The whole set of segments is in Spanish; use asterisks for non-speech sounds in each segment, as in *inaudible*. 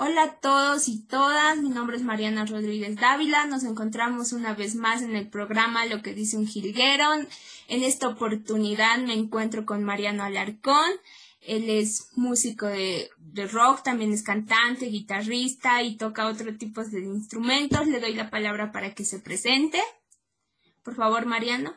Hola a todos y todas, mi nombre es Mariana Rodríguez Dávila, nos encontramos una vez más en el programa Lo que dice un jilguero. En esta oportunidad me encuentro con Mariano Alarcón, él es músico de, rock, también es cantante, guitarrista y toca otro tipo de instrumentos. Le doy la palabra para que se presente. Por favor, Mariano.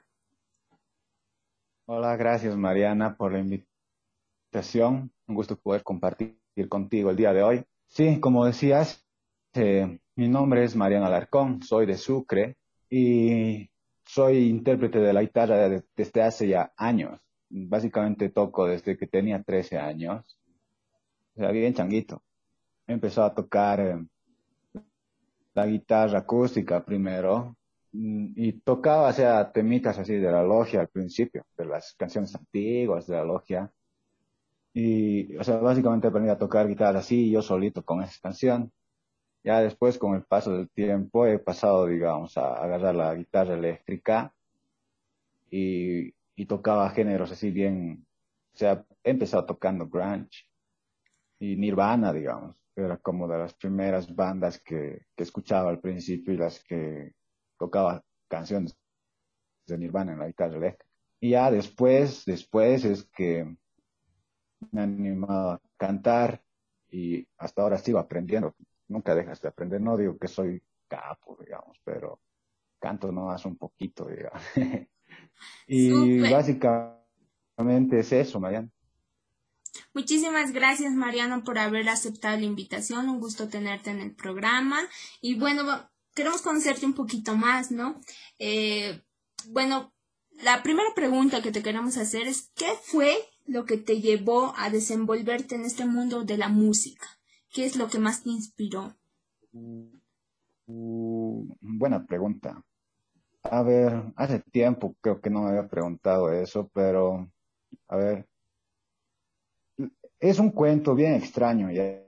Hola, gracias Mariana por la invitación. Un gusto poder compartir contigo el día de hoy. Sí, como decías, eh, mi nombre es Mariano Alarcón, soy de Sucre y soy intérprete de la guitarra desde hace ya años. Básicamente toco desde que tenía 13 años. O sea, bien changuito. Empezó a tocar eh, la guitarra acústica primero mm, y tocaba, o sea, temitas así de la logia al principio, de las canciones antiguas de la logia. Y, o sea, básicamente aprendí a tocar guitarra así, yo solito con esa canción. Ya después, con el paso del tiempo, he pasado, digamos, a agarrar la guitarra eléctrica y, y tocaba géneros así bien, o sea, he empezado tocando grunge y Nirvana, digamos. Era como de las primeras bandas que, que escuchaba al principio y las que tocaba canciones de Nirvana en la guitarra eléctrica. Y ya después, después es que me he animado a cantar y hasta ahora sigo aprendiendo. Nunca dejas de aprender. No digo que soy capo, digamos, pero canto nomás un poquito, digamos. *laughs* y básicamente es eso, Mariano. Muchísimas gracias, Mariano, por haber aceptado la invitación. Un gusto tenerte en el programa. Y bueno, queremos conocerte un poquito más, ¿no? Eh, bueno, la primera pregunta que te queremos hacer es, ¿qué fue lo que te llevó a desenvolverte en este mundo de la música? ¿Qué es lo que más te inspiró? Uh, buena pregunta. A ver, hace tiempo creo que no me había preguntado eso, pero a ver, es un cuento bien extraño, ¿ya?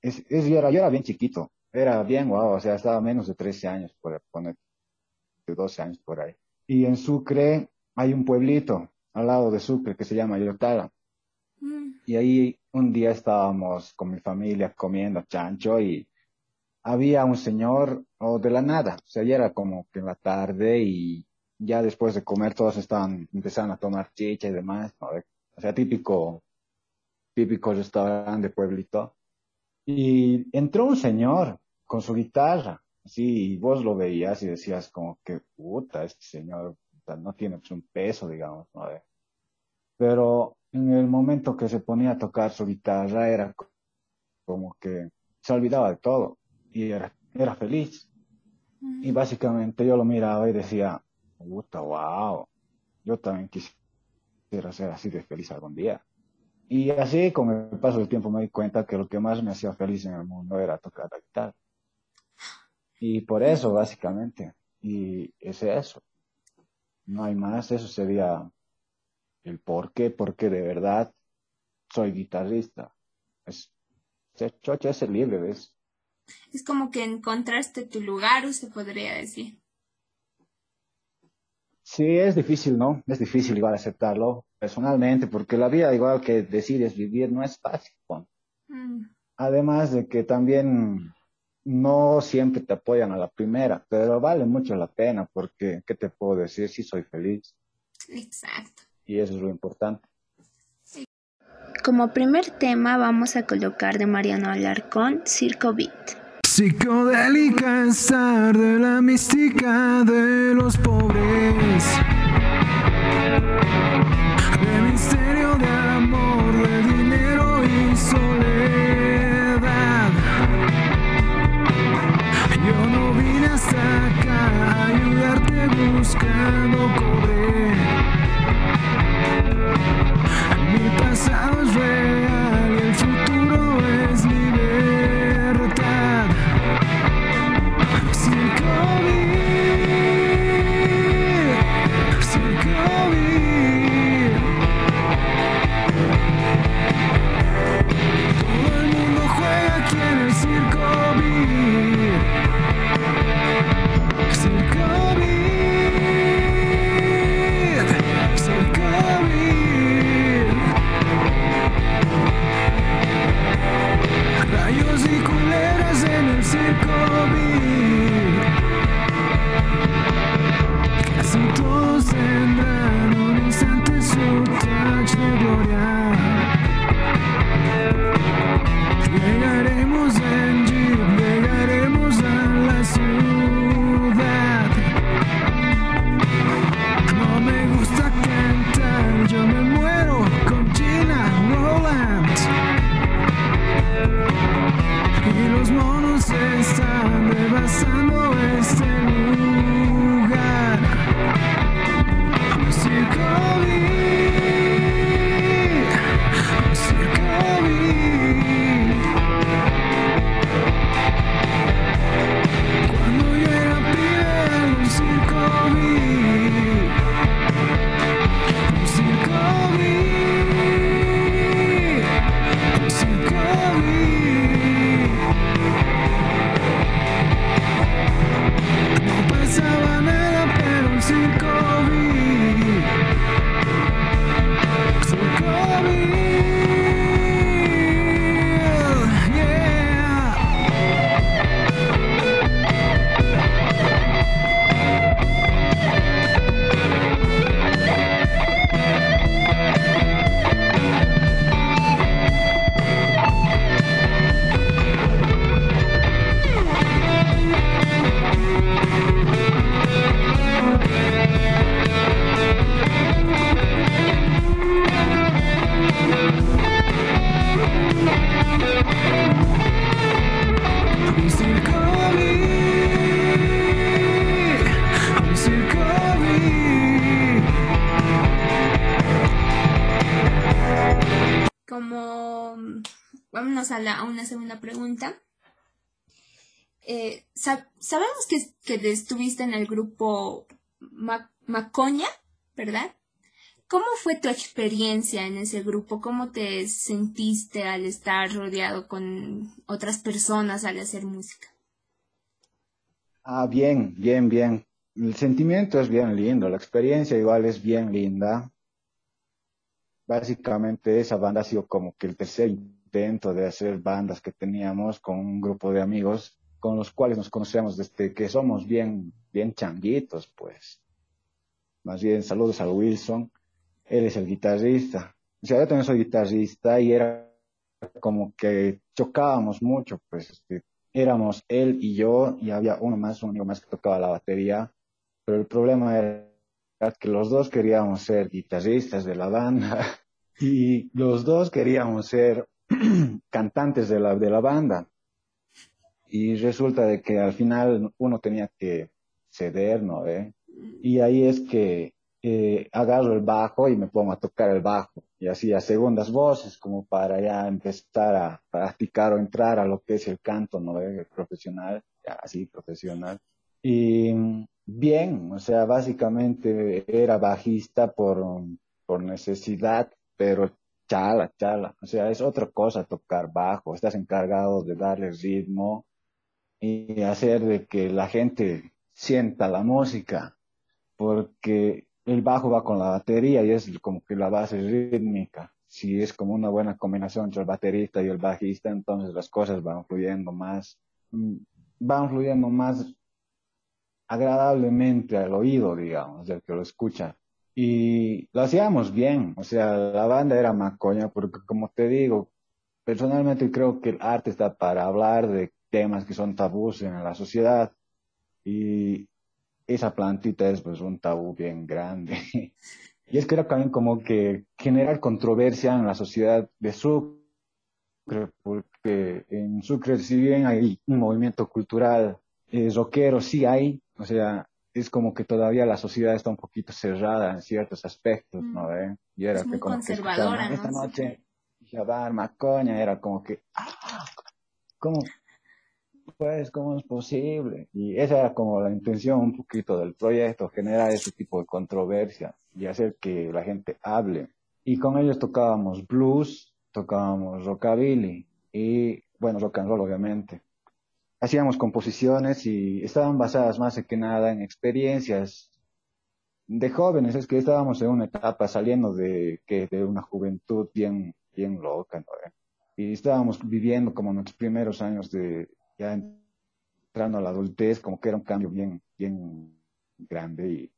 Es, es, yo, era, bien chiquito, era bien guau, o sea, estaba menos de 13 años, por poner, de 12 años por ahí. Y en Sucre hay un pueblito al lado de Sucre que se llama Yotara. Mm. Y ahí un día estábamos con mi familia comiendo chancho y había un señor o de la nada, o sea, ya era como que en la tarde y ya después de comer todos estaban empezando a tomar chicha y demás, o sea, típico, típico restaurante de pueblito. Y entró un señor con su guitarra, así, y vos lo veías y decías como que, puta, este señor no tiene pues, un peso, digamos, ¿no? Pero en el momento que se ponía a tocar su guitarra era como que se olvidaba de todo y era, era feliz. Y básicamente yo lo miraba y decía, puta, wow, yo también quisiera ser así de feliz algún día. Y así con el paso del tiempo me di cuenta que lo que más me hacía feliz en el mundo era tocar la guitarra. Y por eso, básicamente, y es eso. No hay más, eso sería el por qué, porque de verdad soy guitarrista. Es, ser chocho es ser libre, ¿ves? Es como que encontraste tu lugar, se podría decir. Sí, es difícil, ¿no? Es difícil igual aceptarlo personalmente, porque la vida igual que decides vivir no es fácil. Mm. Además de que también no siempre te apoyan a la primera, pero vale mucho la pena porque, ¿qué te puedo decir? Sí soy feliz. Exacto. Y eso es lo importante. Como primer tema vamos a colocar de Mariano Alarcón Circo Beat. Psicodélica estar de la mística de los pobres. De misterio de amor, buscando correr. Mi pasado es segunda pregunta. Eh, sab- sabemos que, que estuviste en el grupo Ma- Macoña, ¿verdad? ¿Cómo fue tu experiencia en ese grupo? ¿Cómo te sentiste al estar rodeado con otras personas al hacer música? Ah, bien, bien, bien. El sentimiento es bien lindo, la experiencia igual es bien linda. Básicamente esa banda ha sido como que el tercer intento de hacer bandas que teníamos con un grupo de amigos con los cuales nos conocemos desde que somos bien, bien changuitos, pues. Más bien, saludos a Wilson. Él es el guitarrista. O sea, yo también soy guitarrista y era como que chocábamos mucho, pues, este, éramos él y yo y había uno más, un amigo más que tocaba la batería, pero el problema era que los dos queríamos ser guitarristas de la banda *laughs* y los dos queríamos ser *clears throat* cantantes de la, de la banda. Y resulta de que al final uno tenía que ceder, ¿no? ve? Y ahí es que eh, agarro el bajo y me pongo a tocar el bajo y así a segundas voces como para ya empezar a practicar o entrar a lo que es el canto, ¿no? ve? Profesional, así profesional. Y bien, o sea, básicamente era bajista por, por necesidad, pero chala, chala. O sea, es otra cosa tocar bajo. Estás encargado de darle ritmo y hacer de que la gente sienta la música, porque el bajo va con la batería y es como que la base rítmica. Si es como una buena combinación entre el baterista y el bajista, entonces las cosas van fluyendo más, mm, van fluyendo más agradablemente al oído, digamos, del que lo escucha. Y lo hacíamos bien, o sea, la banda era macoña, porque como te digo, personalmente creo que el arte está para hablar de temas que son tabús en la sociedad y esa plantita es pues un tabú bien grande. *laughs* Y es que era como que generar controversia en la sociedad de Sucre, porque en Sucre si bien hay un movimiento cultural eh, rockero, sí hay, o sea, es como que todavía la sociedad está un poquito cerrada en ciertos aspectos, ¿no? ve? Y era Es muy que como que conservadora, escuchaban, esta ¿no? noche, Jabar, Macoña, era como que, ah, ¿cómo? Pues, ¿cómo es posible? Y esa era como la intención un poquito del proyecto, generar ese tipo de controversia y hacer que la gente hable. Y con ellos tocábamos blues, tocábamos rockabilly y, bueno, rock and roll obviamente. Hacíamos composiciones y estaban basadas más que nada en experiencias de jóvenes, es que estábamos en una etapa saliendo de, que, de una juventud bien, bien loca, ¿no? Y estábamos viviendo como nuestros primeros años de, ya entrando a la adultez, como que era un cambio bien, bien grande y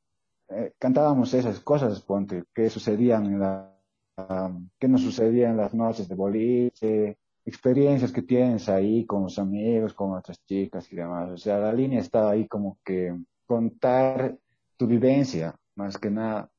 eh, cantábamos esas cosas, ponte, que sucedían en la, um, que nos sucedían en las noches de boliche, experiencias que tienes ahí con los amigos, con otras chicas y demás. O sea, la línea estaba ahí como que contar tu vivencia, más que nada.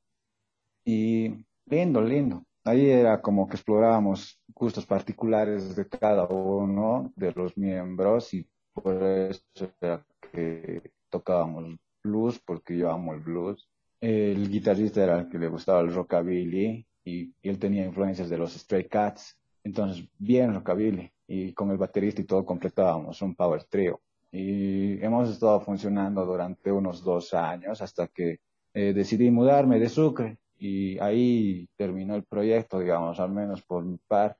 Y lindo, lindo. Ahí era como que explorábamos gustos particulares de cada uno de los miembros y por eso era que tocábamos blues, porque yo amo el blues. El guitarrista era el que le gustaba el rockabilly y, y él tenía influencias de los Stray Cats. Entonces, bien rockabilly. Y con el baterista y todo completábamos un power trio. Y hemos estado funcionando durante unos dos años hasta que eh, decidí mudarme de Sucre y ahí terminó el proyecto, digamos, al menos por mi par.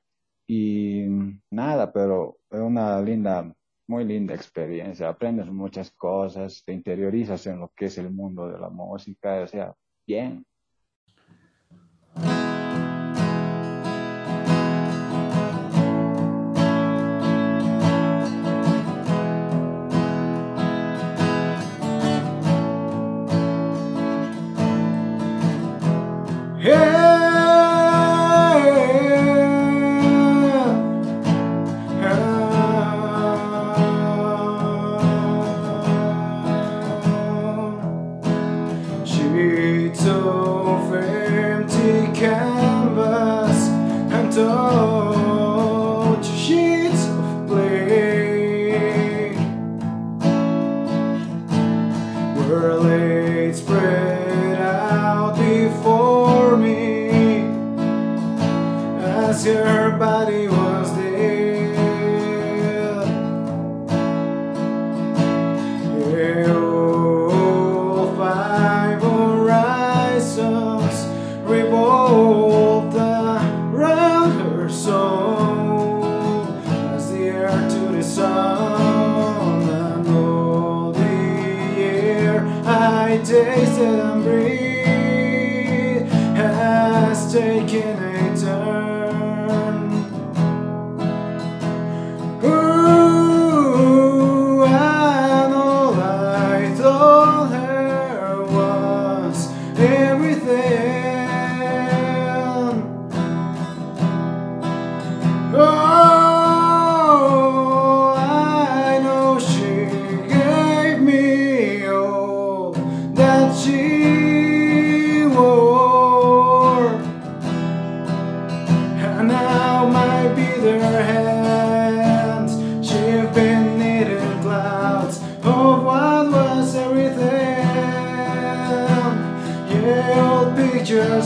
Y nada, pero es una linda, muy linda experiencia. Aprendes muchas cosas, te interiorizas en lo que es el mundo de la música, o sea, bien.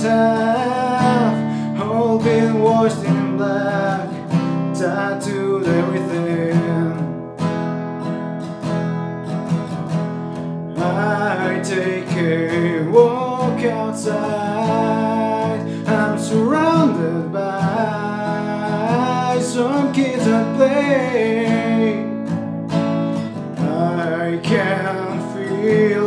Have All been washed in black Tattooed everything I take a walk outside. I'm surrounded by some kids at play. I can't feel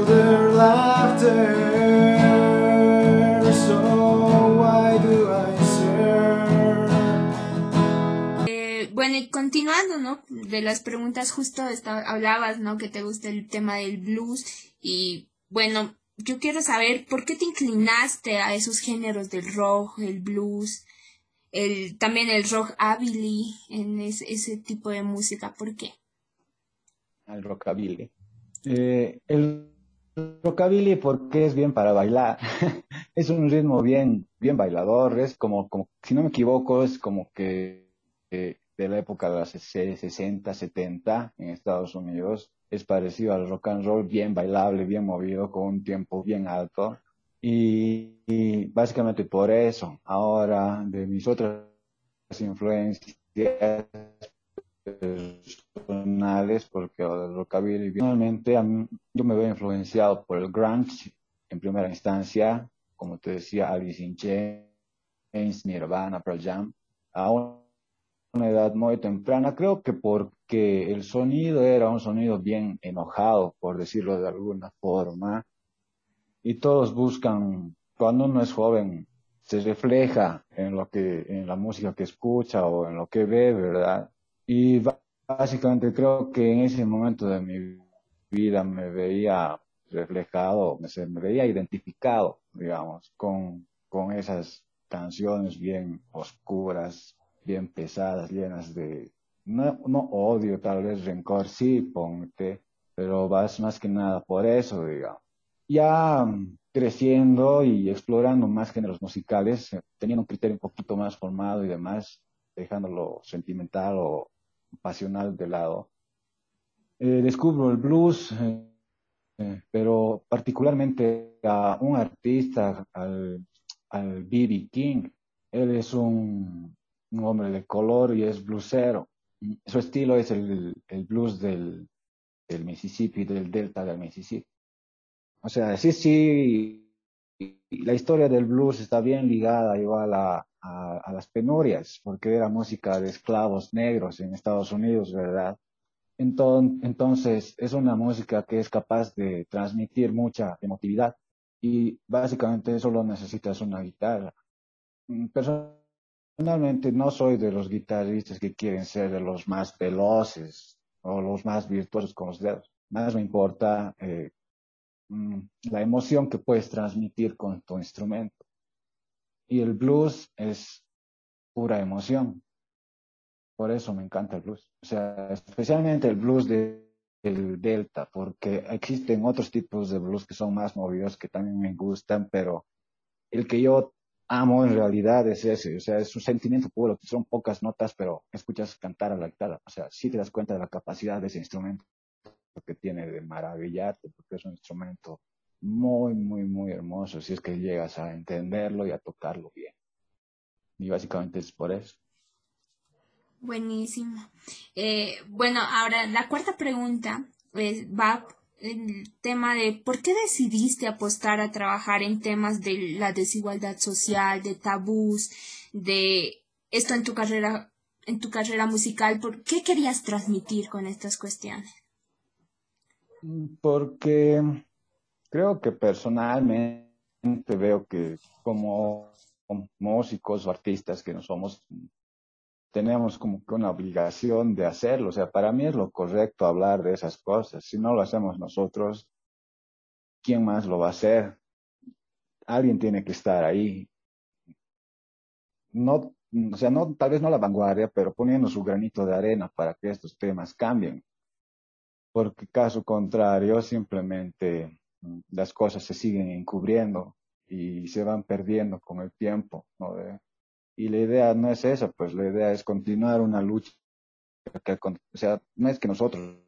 bueno, y continuando, ¿no? De las preguntas, justo hablabas, ¿no? Que te gusta el tema del blues y, bueno, yo quiero saber por qué te inclinaste a esos géneros del rock, el blues, el, también el rock en ese, ese tipo de música, ¿por qué? al rockabilly. Eh, el rockabilly porque es bien para bailar. *laughs* es un ritmo bien, bien bailador. Es como, como, si no me equivoco, es como que eh, de la época de los 60, 70 en Estados Unidos. Es parecido al rock and roll, bien bailable, bien movido, con un tiempo bien alto. Y, y básicamente por eso, ahora de mis otras influencias personales, porque el rockabilly, normalmente a mí- yo me veo influenciado por el grunge en primera instancia, como te decía, Alice in Chains, Nirvana, Pearl Jam, a una edad muy temprana, creo que porque el sonido era un sonido bien enojado, por decirlo de alguna forma, y todos buscan, cuando uno es joven, se refleja en lo que, en la música que escucha o en lo que ve, ¿verdad? Y básicamente creo que en ese momento de mi vida me veía reflejado, me, me veía identificado, digamos, con, con esas canciones bien oscuras, bien pesadas, llenas de, no, no odio, tal vez rencor, sí, ponte, pero vas más que nada por eso, digamos. Ya creciendo y explorando más géneros musicales, eh, teniendo un criterio un poquito más formado y demás, dejando lo sentimental o pasional de lado, eh, descubro el blues, eh, pero particularmente a un artista, al, al B.B. King. Él es un, un, hombre de color y es bluesero. Su estilo es el, el blues del, del Mississippi, del delta del Mississippi. O sea, sí, sí, la historia del blues está bien ligada igual a, a, a, las penurias, porque era música de esclavos negros en Estados Unidos, ¿verdad? Entonces, es una música que es capaz de transmitir mucha emotividad y básicamente solo necesitas una guitarra. Mm, personalmente no soy de los guitarristas que quieren ser de los más veloces o los más virtuosos con los dedos. Más me importa eh, mm, la emoción que puedes transmitir con tu instrumento. Y el blues es pura emoción. Por eso me encanta el blues. O sea, especialmente el blues de, del Delta, porque existen otros tipos de blues que son más movidos, que también me gustan, pero el que yo amo en realidad es ese. O sea, es un sentimiento puro. Son pocas notas, pero escuchas cantar a la guitarra. O sea, sí te das cuenta de la capacidad de ese instrumento que tiene de maravillarte, porque es un instrumento muy, muy, muy hermoso si es que llegas a entenderlo y a tocarlo bien. Y básicamente es por eso. Buenísimo. Eh, bueno, ahora la cuarta pregunta pues, va en el tema de por qué decidiste apostar a trabajar en temas de la desigualdad social, de tabús, de esto en tu carrera, en tu carrera musical. ¿Por qué querías transmitir con estas cuestiones? Porque creo que personalmente veo que como músicos o artistas que no somos tenemos como que una obligación de hacerlo. O sea, para mí es lo correcto hablar de esas cosas. Si no lo hacemos nosotros, ¿quién más lo va a hacer? Alguien tiene que estar ahí. No, o sea, no, tal vez no la vanguardia, pero poniendo su granito de arena para que estos temas cambien. Porque caso contrario, simplemente mm, las cosas se siguen encubriendo y se van perdiendo con el tiempo, ¿no? Y la idea no es esa, pues la idea es continuar una lucha. Que, o sea, no es que nosotros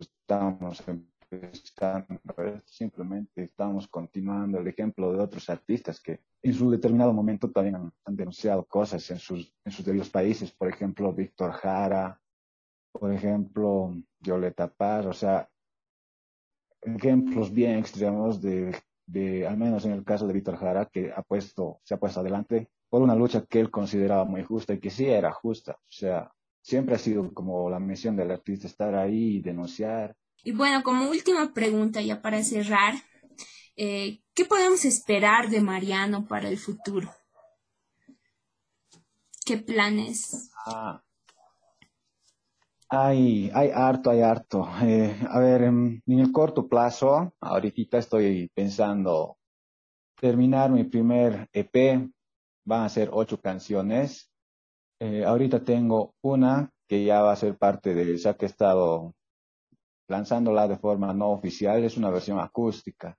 estamos empezando, simplemente estamos continuando el ejemplo de otros artistas que en su determinado momento también han, denunciado cosas en sus, en sus debidos países. Por ejemplo, Víctor Jara, por ejemplo, Violeta Paz, o sea, ejemplos bien extremos de, de, al menos en el caso de Víctor Jara, que ha puesto, se ha puesto adelante por una lucha que él consideraba muy justa y que sí era justa. O sea, siempre ha sido como la misión del artista estar ahí y denunciar. Y bueno, como última pregunta ya para cerrar, eh, ¿qué podemos esperar de Mariano para el futuro? ¿Qué planes? Ah, hay, hay harto, hay harto. Eh, a ver, en, en, el corto plazo, ahorita estoy pensando terminar mi primer EP, van a ser ocho canciones. Eh, ahorita tengo una que ya va a ser parte de, ya que he estado lanzándola de forma no oficial, es una versión acústica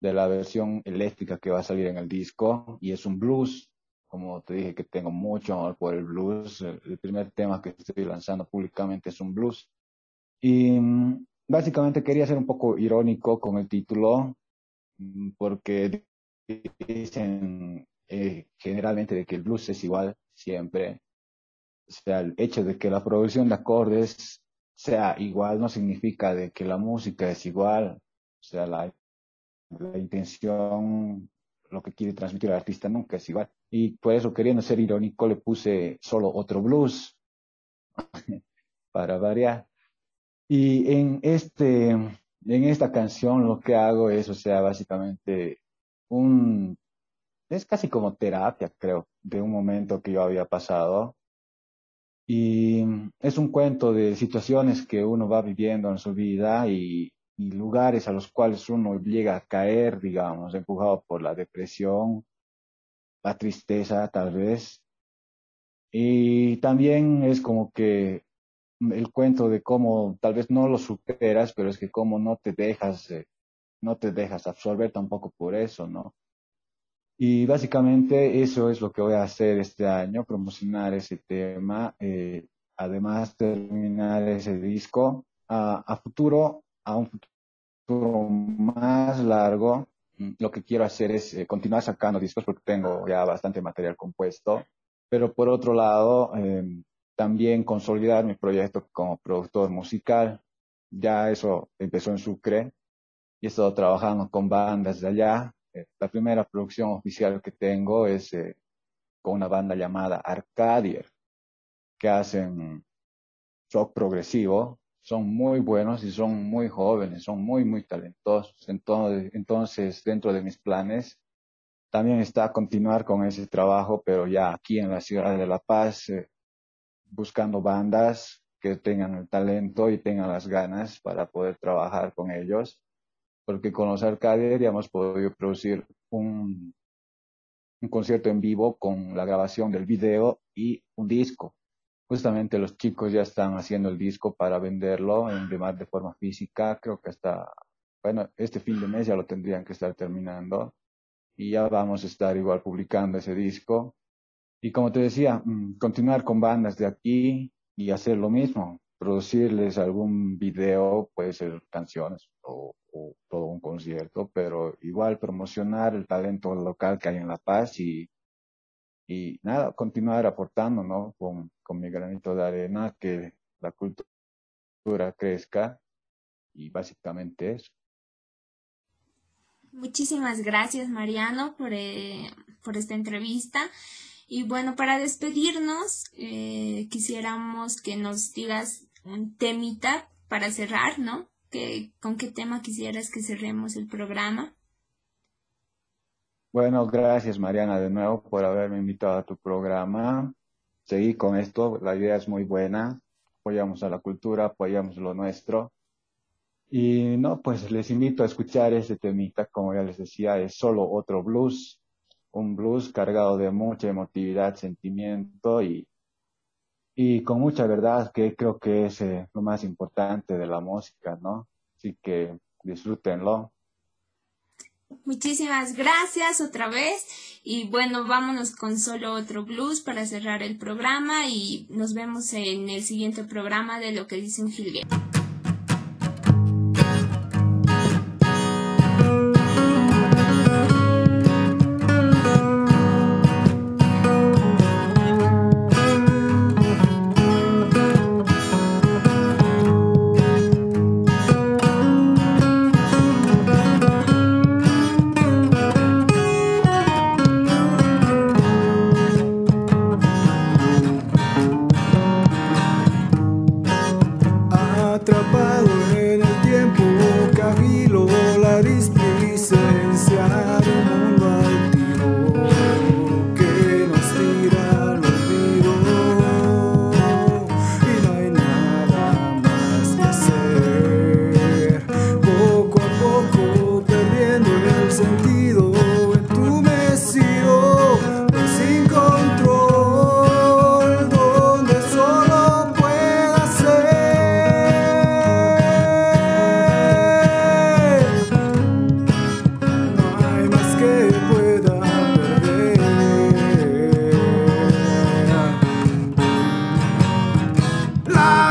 de la versión eléctrica que va a salir en el disco y es un blues. Como te dije que tengo mucho amor por el blues, el primer tema que estoy lanzando públicamente es un blues. Y mm, básicamente quería ser un poco irónico con el título, mm, porque dicen eh, generalmente de que el blues es igual siempre. O sea, el hecho de que la producción de acordes sea igual no significa de que la música es igual. O sea, la, la intención, lo que quiere transmitir el artista nunca es igual. Y por eso, queriendo ser irónico, le puse solo otro blues *laughs* para variar. Y en este, en esta canción lo que hago es, o sea, básicamente un es casi como terapia, creo, de un momento que yo había pasado. Y es un cuento de situaciones que uno va viviendo en su vida y, lugares a los cuales uno llega a caer, digamos, empujado por la depresión, la tristeza tal vez. Y también es como que el cuento de cómo tal vez no lo superas, pero es que cómo no te dejas, eh, no te dejas absorber tampoco por eso, ¿no? Y básicamente eso es lo que voy a hacer este año, promocionar ese tema, eh, además terminar ese disco a, a futuro, a un futuro más largo. Lo que quiero hacer es eh, continuar sacando discos porque tengo ya bastante material compuesto, pero por otro lado, eh, también consolidar mi proyecto como productor musical. Ya eso empezó en Sucre y he estado trabajando con bandas de allá. La primera producción oficial que tengo es eh, con una banda llamada Arcadier, que hacen rock progresivo. Son muy buenos y son muy jóvenes, son muy, muy talentosos. Entonces, entonces dentro de mis planes, también está continuar con ese trabajo, pero ya aquí en la ciudad de La Paz, eh, buscando bandas que tengan el talento y tengan las ganas para poder trabajar con ellos, porque con los Arcadier ya hemos podido producir un, un concierto en vivo con la grabación del video y un disco. Justamente los chicos ya están haciendo el disco para venderlo en demás de forma física, creo que hasta, bueno, este fin de mes ya lo tendrían que estar terminando y ya vamos a estar igual publicando ese disco. Y como te decía, mm, continuar con bandas de aquí y hacer lo mismo, producirles algún video, puede ser canciones o, concierto, pero igual promocionar el talento local que hay en La Paz y, y nada, continuar aportando, ¿no? Con, con mi granito de arena, que la cultura crezca y básicamente eso. Muchísimas gracias, Mariano, por, eh, por esta entrevista. Y bueno, para despedirnos, eh, quisiéramos que nos digas un temita para cerrar, ¿no? ¿Con qué tema quisieras que cerremos el programa? Bueno, gracias Mariana de nuevo por haberme invitado a tu programa. Seguí con esto, la idea es muy buena. Apoyamos a la cultura, apoyamos lo nuestro. Y no, pues les invito a escuchar este temita, como ya les decía, es solo otro blues, un blues cargado de mucha emotividad, sentimiento y, y con mucha verdad, que creo que es eh, lo más importante de la música, ¿no? Así que disfrútenlo. Muchísimas gracias otra vez y bueno, vámonos con solo otro blues para cerrar el programa y nos vemos en el siguiente programa de lo que dice un. Life